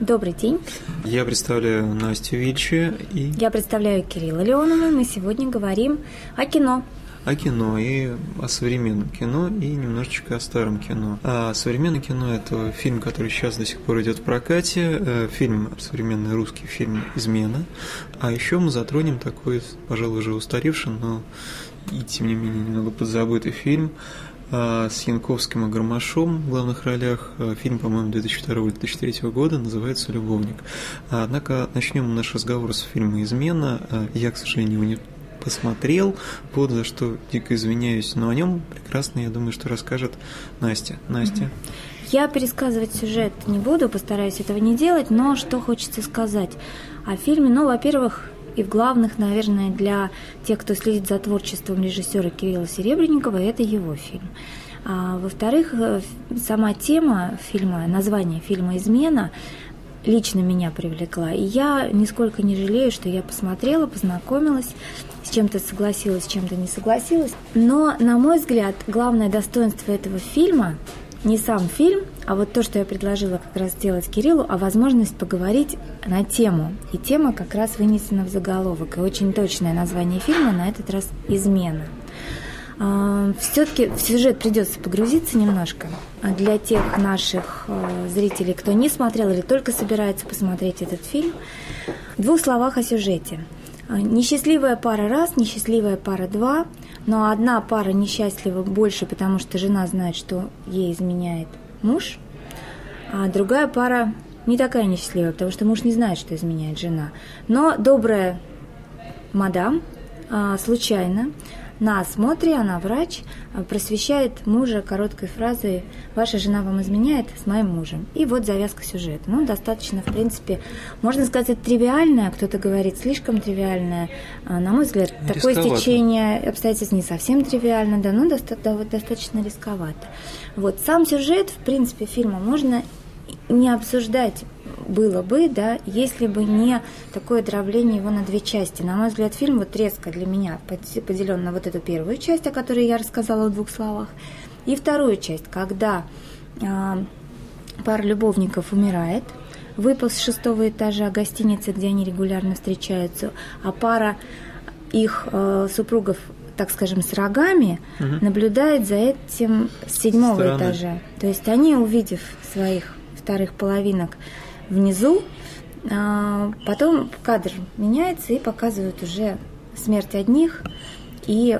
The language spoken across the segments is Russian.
Добрый день. Я представляю Настю Вильчи и... Я представляю Кирилла Леонова. Мы сегодня говорим о кино. О кино и о современном кино и немножечко о старом кино. А современное кино – это фильм, который сейчас до сих пор идет в прокате, э, фильм, современный русский фильм «Измена». А еще мы затронем такой, пожалуй, уже устаревший, но и тем не менее немного подзабытый фильм – с Янковским и Гармашом в главных ролях. А, фильм, по-моему, 2002-2003 года называется «Любовник». А, однако начнем наш разговор с фильма «Измена». Я, к сожалению, его не посмотрел, вот за что дико извиняюсь, но о нем прекрасно, я думаю, что расскажет Настя. Настя. Я пересказывать сюжет не буду, постараюсь этого не делать, но что хочется сказать о фильме? Ну, во-первых, и в главных, наверное, для тех, кто следит за творчеством режиссера Кирилла Серебренникова, это его фильм. А, во-вторых, э, сама тема фильма, название фильма «Измена» лично меня привлекла. И я нисколько не жалею, что я посмотрела, познакомилась, с чем-то согласилась, с чем-то не согласилась. Но, на мой взгляд, главное достоинство этого фильма не сам фильм, а вот то, что я предложила как раз сделать Кириллу, а возможность поговорить на тему. И тема как раз вынесена в заголовок. И очень точное название фильма на этот раз «Измена». А, Все-таки в сюжет придется погрузиться немножко. Для тех наших э, зрителей, кто не смотрел или только собирается посмотреть этот фильм, в двух словах о сюжете. А, несчастливая пара раз, несчастливая пара два – но одна пара несчастлива больше, потому что жена знает, что ей изменяет муж, а другая пара не такая несчастливая, потому что муж не знает, что изменяет жена. Но добрая мадам а, случайно на осмотре, она врач, а, просвещает мужа короткой фразой «Ваша жена вам изменяет с моим мужем». И вот завязка сюжета. Ну, достаточно, в принципе, можно сказать, это тривиальное, кто-то говорит слишком тривиальное. А, на мой взгляд, рисковато. такое стечение обстоятельств не совсем тривиально, да, но достаточно рисковато. Вот сам сюжет, в принципе, фильма можно не обсуждать было бы, да, если бы не такое дробление его на две части. На мой взгляд, фильм вот резко для меня поделен на вот эту первую часть, о которой я рассказала в двух словах, и вторую часть, когда э, пара любовников умирает, выпал с шестого этажа гостиницы, где они регулярно встречаются, а пара их э, супругов так скажем, с рогами, угу. наблюдает за этим с седьмого Стороны. этажа. То есть они, увидев своих вторых половинок внизу. А, потом кадр меняется и показывают уже смерть одних и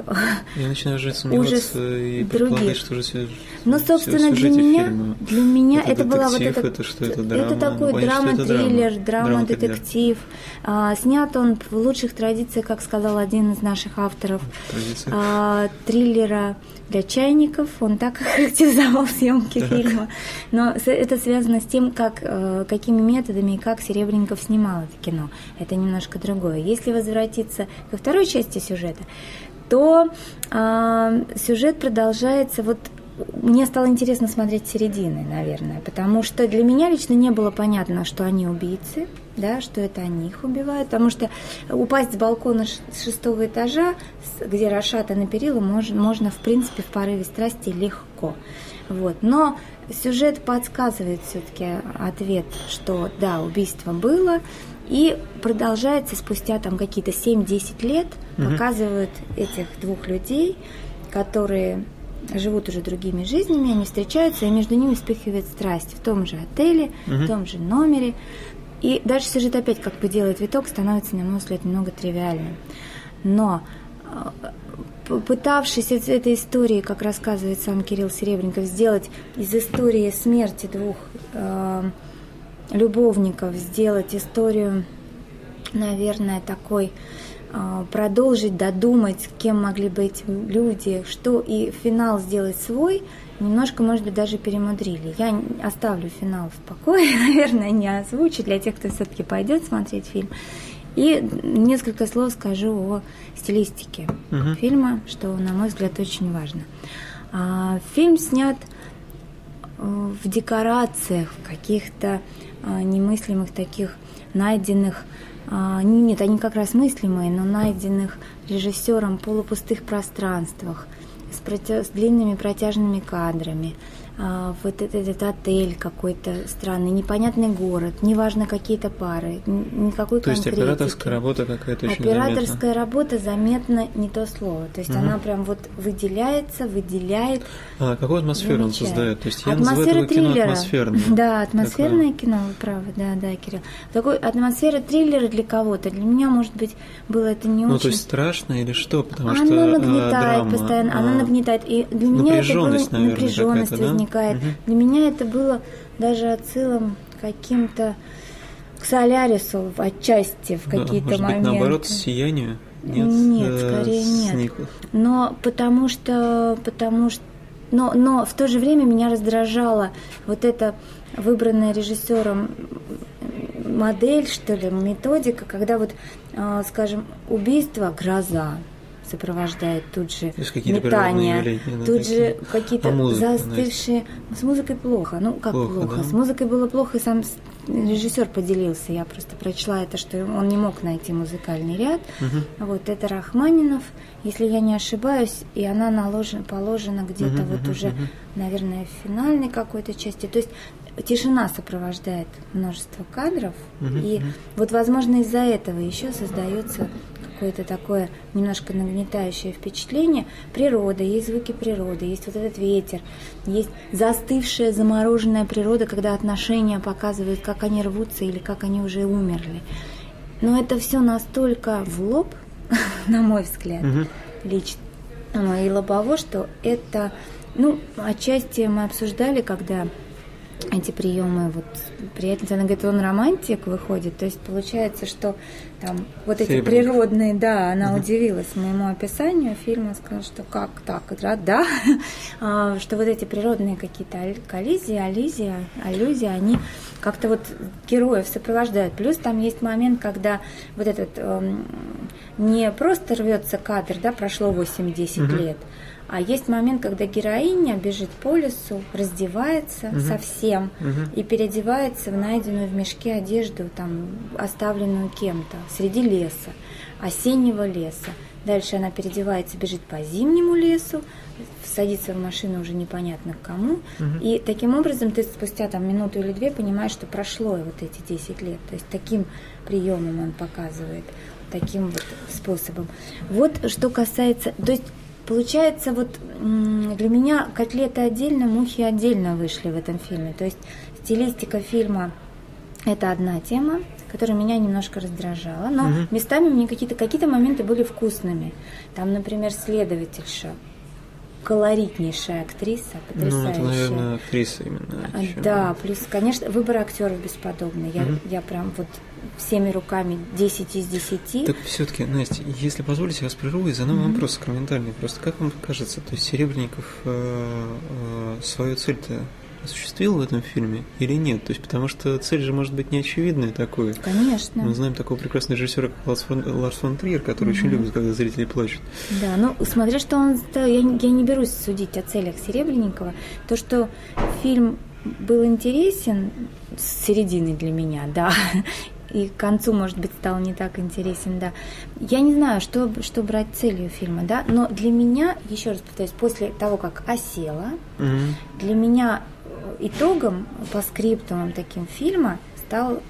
Я начинаю уже сомневаться и предполагать, что уже все Ну, собственно, для меня, фильма. для меня это, это была вот эта... Это что, это драма? Это такой драма-триллер, драма-детектив. Драма, а, снят он в лучших традициях, как сказал один из наших авторов, а, триллера для чайников. Он так характеризовал съемки так. фильма. Но это связано с тем, как, э, какими методами и как Серебренников снимал это кино. Это немножко другое. Если возвратиться ко второй части сюжета, то э, сюжет продолжается вот мне стало интересно смотреть середины, наверное, потому что для меня лично не было понятно, что они убийцы, да, что это они их убивают, потому что упасть с балкона с шестого этажа, где расшатаны перила, можно, можно в принципе в порыве страсти легко. Вот. Но сюжет подсказывает все-таки ответ, что да, убийство было, и продолжается спустя там какие-то 7-10 лет, угу. показывают этих двух людей, которые живут уже другими жизнями, они встречаются, и между ними вспыхивает страсть в том же отеле, угу. в том же номере. И дальше сюжет опять, как бы делает виток, становится, на мой взгляд, немного тривиальным. Но э, пытавшись из этой истории, как рассказывает сам Кирилл Серебренников, сделать из истории смерти двух э, любовников сделать историю, наверное, такой продолжить, додумать, кем могли быть люди, что и финал сделать свой, немножко, может быть, даже перемудрили. Я оставлю финал в покое, наверное, не озвучу для тех, кто все-таки пойдет смотреть фильм. И несколько слов скажу о стилистике угу. фильма, что, на мой взгляд, очень важно. А, фильм снят э, в декорациях, в каких-то а, немыслимых таких найденных, а, нет, они как раз мыслимые, но найденных режиссером полупустых пространствах, с, проти... с длинными протяжными кадрами. А, вот этот, этот отель какой-то странный, непонятный город, неважно какие-то пары, никакой То есть операторская работа какая-то очень Операторская заметна. работа заметно не то слово. То есть угу. она прям вот выделяется, выделяет. А какую атмосферу он создает? То есть я Атмосфера называю это триллера. кино атмосферное. Да, атмосферное такое. кино, вы правы, да, да, Кирилл. Такой атмосфера триллера для кого-то. Для меня, может быть, было это не ну, очень. то есть страшно или что? Потому она что нагнетает драма, постоянно, а... она нагнетает. И для меня это было наверное, напряженность возникает. Угу. Для меня это было даже отсылом каким-то к Солярису отчасти в какие-то да, может моменты. Быть, наоборот, сиянию? Нет, нет э, скорее нет. Но потому что, потому что, но, но в то же время меня раздражала вот эта выбранная режиссером модель, что ли, методика, когда вот, э, скажем, убийство, гроза, сопровождает тут же метание, явления, тут такие. же какие-то а музыка, застывшие. С музыкой плохо. Ну, как плохо? плохо? Да? С музыкой было плохо, и сам режиссер поделился. Я просто прочла это, что он не мог найти музыкальный ряд. Угу. Вот это Рахманинов, если я не ошибаюсь, и она наложена, положена где-то угу, вот угу, уже, угу. наверное, в финальной какой-то части. То есть тишина сопровождает множество кадров, угу, и угу. вот, возможно, из-за этого еще создается какое-то такое немножко нагнетающее впечатление. Природа, есть звуки природы, есть вот этот ветер, есть застывшая, замороженная природа, когда отношения показывают, как они рвутся или как они уже умерли. Но это все настолько в лоб, на мой взгляд, угу. лично, и лобово, что это, ну, отчасти мы обсуждали, когда эти приемы, вот приятельница, она говорит, он романтик выходит, то есть получается, что там вот эти Серебряник. природные, да, она угу. удивилась моему описанию фильма, сказала, что как так, да, да, а, что вот эти природные какие-то коллизии, аллизии, аллюзии, они как-то вот героев сопровождают. Плюс там есть момент, когда вот этот эм, не просто рвется кадр, да, прошло 8-10 Мгм. лет, а есть момент, когда героиня бежит по лесу, раздевается Мгм. совсем Мгм. и переодевается в найденную в мешке одежду, там, оставленную кем-то среди леса, осеннего леса. Дальше она переодевается, бежит по зимнему лесу, садится в машину уже непонятно к кому. Мгм. И таким образом ты спустя там минуту или две понимаешь, что прошло вот эти 10 лет. То есть таким приемом он показывает, таким вот способом. Вот что касается... То есть Получается, вот для меня котлеты отдельно, мухи отдельно вышли в этом фильме. То есть стилистика фильма – это одна тема, которая меня немножко раздражала, но Мгм. местами мне какие-то какие моменты были вкусными. Там, например, следовательша, колоритнейшая актриса, Ну, потрясающая. это, наверное, актриса именно. А, ещё. Да, плюс, конечно, выбор актеров бесподобный. Я, Мгм. я прям вот всеми руками 10 из 10. Так все-таки, Настя, если позволите, я вас прерву и задам Мгм. вопрос комментарий. Просто как вам кажется, то есть Серебренников э, э, свою цель-то осуществил в этом фильме или нет? То есть потому что цель же может быть не очевидная такой. Конечно. Мы знаем такого прекрасного режиссера, как Ларс фон, Ларс фон Триер, который очень Мгм. любит, когда зрители плачут. Да, ну смотря что он, да, я, я не берусь судить о целях Серебренникова. То, что фильм был интересен с середины для меня, да, и к концу, может быть, стал не так интересен, да. Я не знаю, что, что брать целью фильма, да, но для меня, еще раз повторюсь, после того, как осела, Мгм. для меня э, итогом по скриптумам таким фильма стал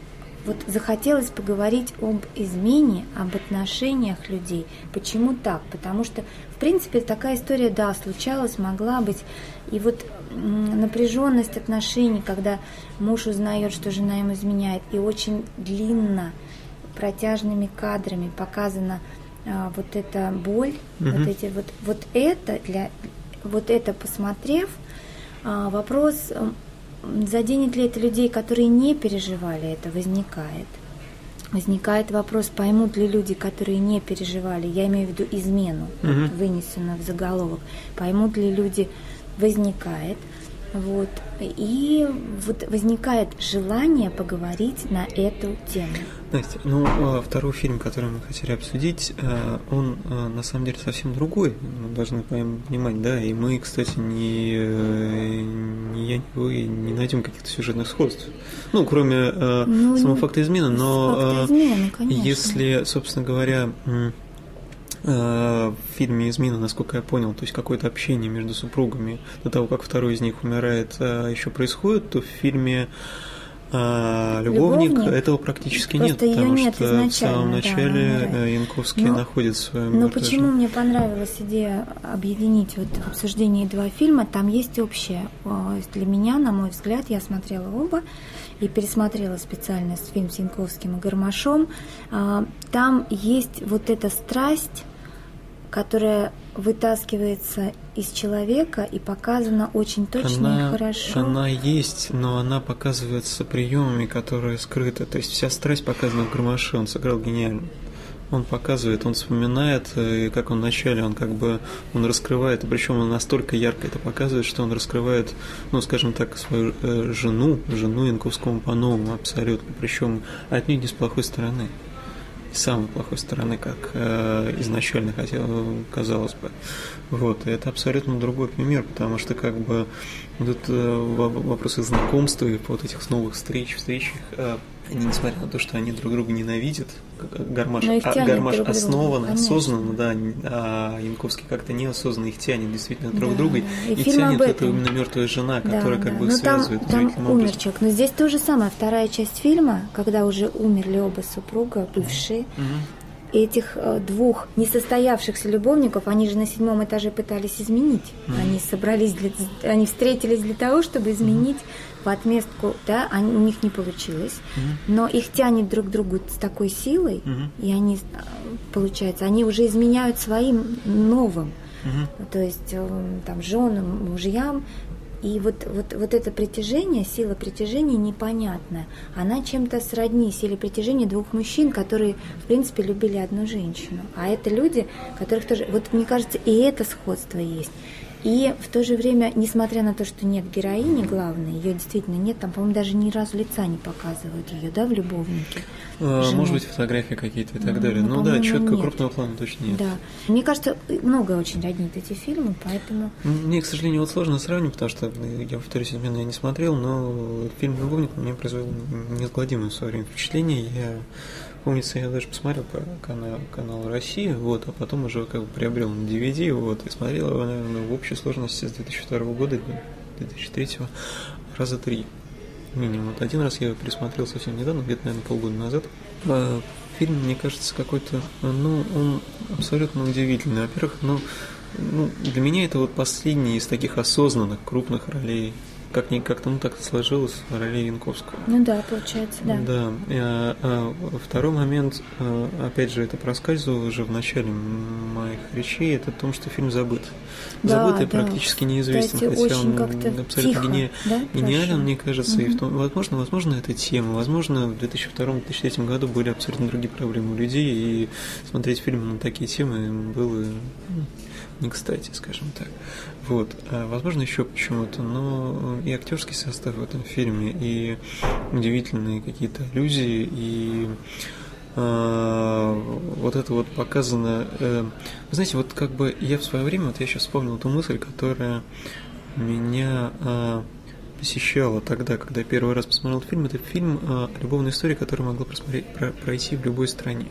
вот захотелось поговорить об измене, об отношениях людей. Почему так? Потому что, принципе, такая история, да, случалась, могла быть. И вот напряженность отношений, когда муж узнает, что жена ему изменяет, и очень длинно, протяжными кадрами показана а, вот эта боль, Мгм. вот эти вот, вот это для вот это посмотрев, а, вопрос, заденет ли это людей, которые не переживали это, возникает. Возникает вопрос, поймут ли люди, которые не переживали, я имею в виду измену, Мгм. вынесенную в заголовок, поймут ли люди, возникает. Вот. И вот возникает желание поговорить на эту тему. Настя, ну, а, второй фильм, который мы хотели обсудить, э, он э, на самом деле совсем другой, мы должны понимать, да, и мы, кстати, не, э, ни я, ни вы не найдем каких-то сюжетных сходств. Ну, кроме Ну, самого факта измены, но измены, конечно. если, собственно говоря, в фильме «Измена», насколько я понял, то есть какое-то общение между супругами до того, как второй из них умирает, еще происходит, то в фильме а, любовник, любовник этого практически нет, потому нет что в самом начале да, Янковский но, находит свою Но почему мне понравилась идея объединить вот в обсуждении два фильма? Там есть общее. Для меня, на мой взгляд, я смотрела оба и пересмотрела специально фильм с Янковским и Гармашом. А, там есть вот эта страсть, которая вытаскивается из человека и показана очень точно она, и хорошо. Она есть, но она показывается приемами, которые скрыты. То есть вся страсть показана в Гармаше, он сыграл гениально. Он показывает, он вспоминает, э, и как он вначале, он как бы, он раскрывает, причем он настолько ярко это показывает, что он раскрывает, ну, скажем так, свою э, жену, жену Янковскому по-новому абсолютно, причем отнюдь не с плохой стороны с самой плохой стороны, как э, изначально хотел, казалось бы. Вот, это абсолютно другой пример, потому что как бы вот это вопросы знакомства и вот этих новых встреч, встречах, э, они, несмотря на то, что они друг друга ненавидят, Гармаш, а, гармаш друг основан, друга, осознанно, да, а Янковский как-то неосознанно их тянет действительно друг да, друга, и, и тянет это именно мертвая жена, которая да, как да. бы но связывает там, там умер человек. Но здесь то же самое, вторая часть фильма, когда уже умерли оба супруга, бывшие, mm-hmm этих э, двух несостоявшихся любовников, они же на седьмом этаже пытались изменить. Mm-hmm. Они собрались, для, они встретились для того, чтобы изменить mm-hmm. В отместку, да, они, у них не получилось, mm-hmm. но их тянет друг к другу с такой силой, mm-hmm. и они, э, получается, они уже изменяют своим новым. Угу. То есть э, там женам, мужьям и вот, вот, вот это притяжение, сила притяжения непонятная. Она чем-то сродни силе притяжения двух мужчин, которые, в принципе, любили одну женщину. А это люди, которых тоже... Вот мне кажется, и это сходство есть. И в то же время, несмотря на то, что нет героини главной, ее действительно нет, там, по-моему, даже ни разу лица не показывают ее, да, в любовнике. А, может быть, фотографии какие-то и так ну, далее. Ну, ну да, четко нет. крупного плана точно нет. Да. Мне кажется, много очень роднит эти фильмы, поэтому. Мне, к сожалению, вот сложно сравнить, потому что я, повторюсь, измену я не смотрел, но фильм Любовник мне произвел неизгладимое в свое время впечатление. Я Помнится, я даже посмотрел по каналу, каналу России, вот, а потом уже как бы приобрел на DVD, вот, и смотрел его, наверное, в общей сложности с 2002 года до 2003 раза три минимум. Вот один раз я его пересмотрел совсем недавно, где-то, наверное, полгода назад. А, фильм, мне кажется, какой-то, ну, он абсолютно удивительный. Во-первых, ну, ну, для меня это вот последний из таких осознанных крупных ролей как ни как-то ну так сложилось роли Янковского. Ну да, получается, да. Да. А, а, второй момент, а, опять же, это проскальзывало уже в начале моих речей, это о том, что фильм забыт. Да, Забытый да. практически неизвестен, Кстати, хотя он абсолютно тихо, гени... да? гениален, мне кажется, угу. и в том, возможно, возможно, эта тема, возможно, в 2002-2003 году были абсолютно другие проблемы у людей, и смотреть фильмы на такие темы было ну, не кстати, скажем так. Вот. А, возможно, еще почему-то, но и актерский состав в этом фильме, и удивительные какие-то аллюзии, и а, вот это вот показано. Э, вы знаете, вот как бы я в свое время, вот я сейчас вспомнил ту мысль, которая меня а, посещала тогда, когда я первый раз посмотрел фильм. Это фильм а, «Любовная история», которую могла пройти в любой стране.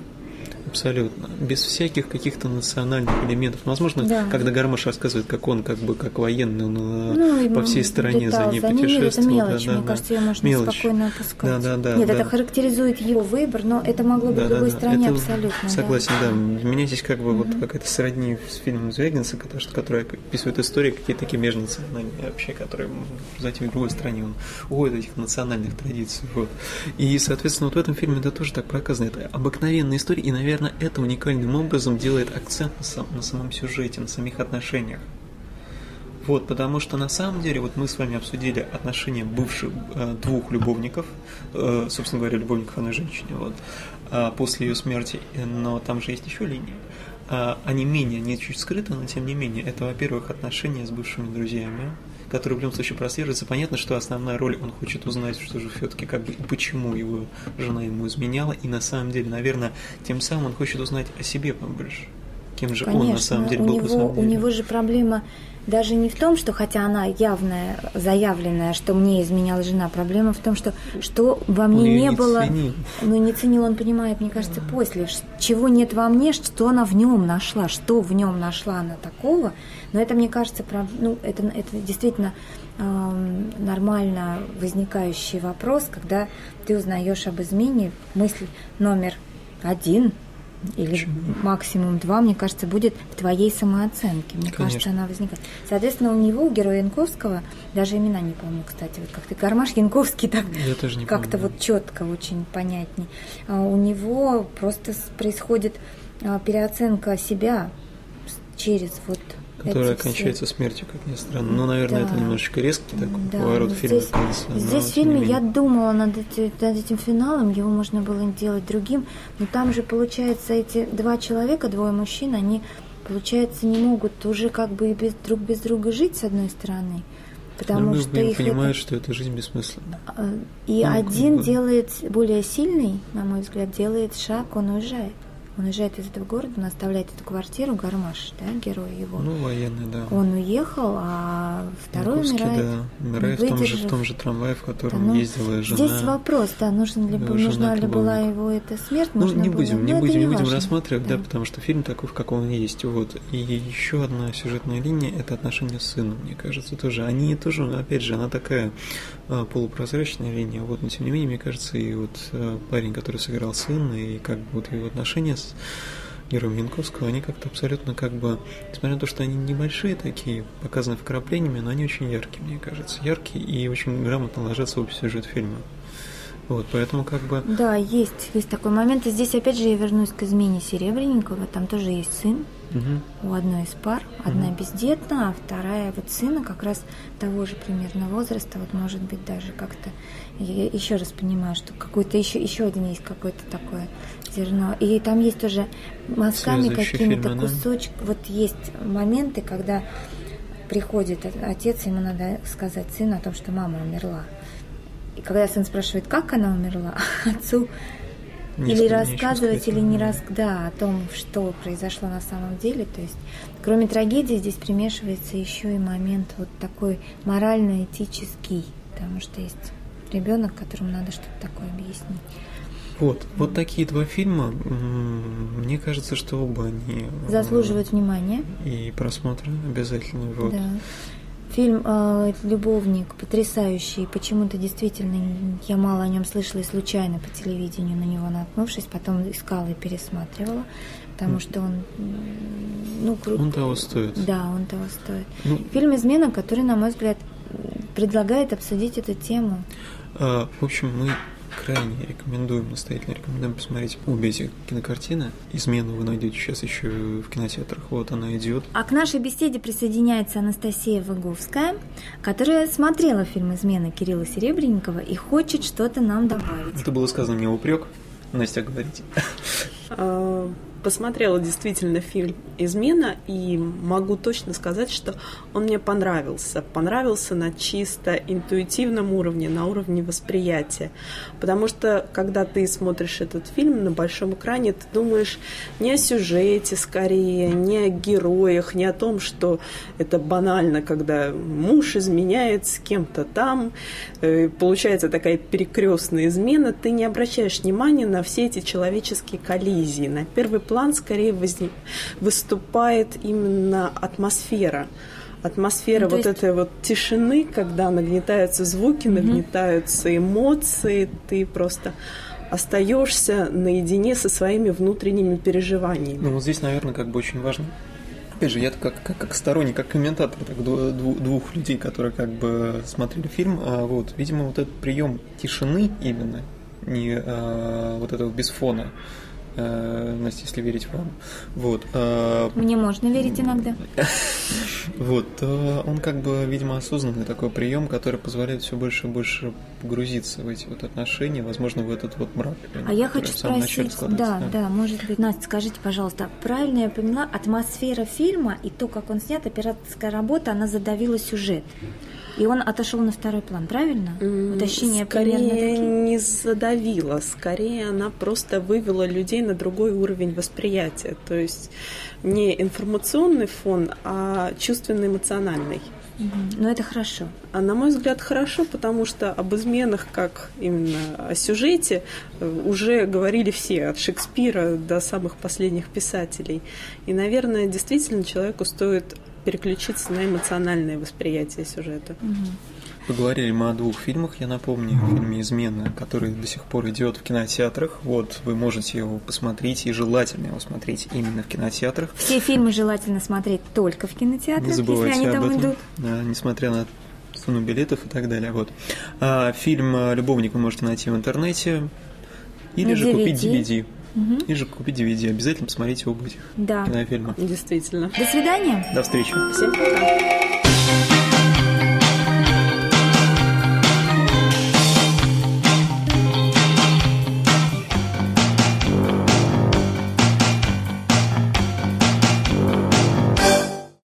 Абсолютно. Без всяких каких-то национальных элементов. Возможно, да. когда Гармаш рассказывает, как он, как бы, как военный, он э, ну, по всей стране летал, за ней за путешествовал. Нет, это мелочь, да, мне да, кажется, ее можно мелочь. спокойно опускать. Да, да, да. Нет, да. это характеризует его выбор, но это могло быть да, в любой да, стране это абсолютно. Согласен, да. да. Меня здесь как бы угу. вот какая-то сродни с фильмом Звягинца, который описывает истории какие-то такие межнациональные вообще, которые зайти в другой стране. Он уходит этих национальных традиций. Вот. И, соответственно, вот в этом фильме это тоже так показано. Это обыкновенная история, и, наверное, это уникально правильным образом делает акцент на, сам, на самом сюжете, на самих отношениях. Вот, потому что на самом деле, вот мы с вами обсудили отношения бывших э, двух любовников, э, собственно говоря, любовников одной женщины, вот, э, после ее смерти, но там же есть еще линии. Э, они менее, они чуть скрыты, но тем не менее, это, во-первых, отношения с бывшими друзьями, который в любом случае прослеживается. Понятно, что основная роль, он хочет узнать, что же все-таки как бы, почему его жена ему изменяла, и на самом деле, наверное, тем самым он хочет узнать о себе побольше. кем же Конечно, он на самом деле у был него, на самом деле. У него же проблема даже не в том, что, хотя она явная, заявленная, что мне изменяла жена, проблема в том, что что во мне её не, не было, ценил. ну не ценил, он понимает, мне кажется, после, чего нет во мне, что она в нем нашла, что в нем нашла она такого, но это, мне кажется, ну это, это действительно нормально возникающий вопрос, когда ты узнаешь об измене, мысль номер один или максимум два, мне кажется, будет в твоей самооценке. Мне Конечно. кажется, она возникает. Соответственно, у него, у героя Янковского, даже имена не помню, кстати, вот как-то Гармаш Янковский так как-то вот четко очень понятней. А у него просто происходит а, переоценка себя через вот Которая все- кончается смертью, как ни странно. Ну, наверное, Да. это немножечко резкий такой Да, поворот но фильма здесь, но здесь в фильме я думала над, эти- над этим финалом, его можно было делать другим, но там же, получается, эти два человека, двое мужчин, они, получается, не могут уже как бы и без, друг без друга жить, с одной стороны, потому Друг что друга не их понимают, это- что эта жизнь бессмысленна. а, И Ну, один делает, более сильный, на мой взгляд, делает шаг, он уезжает. Он уезжает из этого города, он оставляет эту квартиру, Гармаш, да, герой его. Ну, военный, да. Он уехал, а второй Янковский, умирает. да, умирает в том, же, в том же трамвае, в Да, котором ну, ездила жена. Здесь вопрос, да, нужен ли, его нужна ли была его эта смерть, Ну, не будем, не будем, не будем важно. рассматривать, да. Да. потому что фильм такой, в каком он есть. Вот. И еще одна сюжетная линия – это отношения с сыном, мне кажется, тоже. Они тоже, опять же, она такая а, полупрозрачная линия, вот, но тем не менее, мне кажется, и вот а, парень, который сыграл сына, и как бы вот его отношения с героем Янковского, они как-то абсолютно как бы, несмотря на то, что они небольшие такие, показаны вкраплениями, но они очень яркие, мне кажется, яркие и очень грамотно ложатся в сюжет фильма. Вот, поэтому как бы Да, есть, есть такой момент. И здесь опять же я вернусь к измене Серебренникова. Там тоже есть сын мгм. у одной из пар. Одна Мгм. бездетна, а вторая вот сына как раз того же примерно возраста. Вот может быть даже как-то... Я еще раз понимаю, что какой-то еще, еще один есть какое-то такое зерно. И там есть тоже мазками какими-то фильмы, да? Вот есть моменты, когда приходит отец, ему надо сказать сыну о том, что мама умерла. И когда сын спрашивает, как она умерла, отцу Не или рассказывать, или не рас... да, о том, что произошло на самом деле. То есть, кроме трагедии, здесь примешивается еще и момент вот такой морально-этический, потому что есть ребенок, которому надо что-то такое объяснить. Вот, вот такие два фильма. Мне кажется, что оба они э, Заслуживают внимания. и просмотра обязательно. Вот. Да. Фильм э, «Любовник» потрясающий. Почему-то действительно я мало о нем слышала и случайно по телевидению на него наткнувшись, потом искала и пересматривала, потому что он, ну, крут. Он того стоит. Да, он того стоит. Ну, Фильм «Измена», который, на мой взгляд, предлагает обсудить эту тему. а, в общем, мы крайне рекомендуем, настоятельно рекомендуем посмотреть обе эти кинокартины. Измену вы найдете сейчас еще в кинотеатрах. Вот она идет. А к нашей беседе присоединяется Анастасия Выговская, которая смотрела фильм «Измена» Кирилла Серебренникова и хочет что-то нам добавить. Это было сказано мне упрек. Настя, говорите. Посмотрела действительно фильм «Измена» и могу точно сказать, что он мне понравился. Понравился на чисто интуитивном уровне, на уровне восприятия. Потому что, когда ты смотришь этот фильм на большом экране, ты думаешь не о сюжете скорее, не о героях, не о том, что это банально, когда муж изменяет с кем-то там, э, получается такая перекрестная измена, ты не обращаешь внимания на все эти человеческие коллизии. На первый план скорее возник, выступает именно атмосфера. Атмосфера Ну, вот есть- этой вот тишины, когда нагнетаются звуки, нагнетаются эмоции, ты просто остаешься наедине со своими внутренними переживаниями. Ну вот здесь, наверное, как бы очень важно. Опять же, я как, как, как сторонник, как комментатор так, дву- дву- двух людей, которые как бы смотрели фильм, а, вот, видимо, вот этот прием тишины именно, не а, вот этого без фона, Настя, если верить вам, вот, а, Мне можно верить иногда. вот, то он как бы, видимо, осознанный такой прием, который позволяет все больше и больше погрузиться в эти вот отношения, возможно, в этот вот мрак. А я хочу спросить, да, да, может быть, Настя, скажите, пожалуйста, правильно я поняла, атмосфера фильма и то, как он снят, операторская работа, она задавила сюжет? И он отошел на второй план, правильно? Уточнение скорее не задавила, скорее она просто вывела людей на другой уровень восприятия, то есть не информационный фон, а чувственно-эмоциональный. Но это хорошо. А на мой взгляд, хорошо, потому что об изменах, как именно о сюжете, э, уже говорили все, от Шекспира до самых последних писателей. И, наверное, действительно человеку стоит переключиться на эмоциональное восприятие сюжета. Угу. Поговорили мы о двух фильмах, я напомню, о фильме «Измена», который до сих пор идет в кинотеатрах. Вот, вы можете его посмотреть, и желательно его смотреть именно в кинотеатрах. Все фильмы желательно смотреть только в кинотеатрах, Не забывайте если они об там этом. идут. Да, несмотря на цену билетов и так далее. Вот. А фильм «Любовник» вы можете найти в интернете или на же DVD. купить DVD. Угу. И же купить DVD. Обязательно посмотрите оба этих да. кинофильма. Действительно. До свидания. До встречи. Всем пока.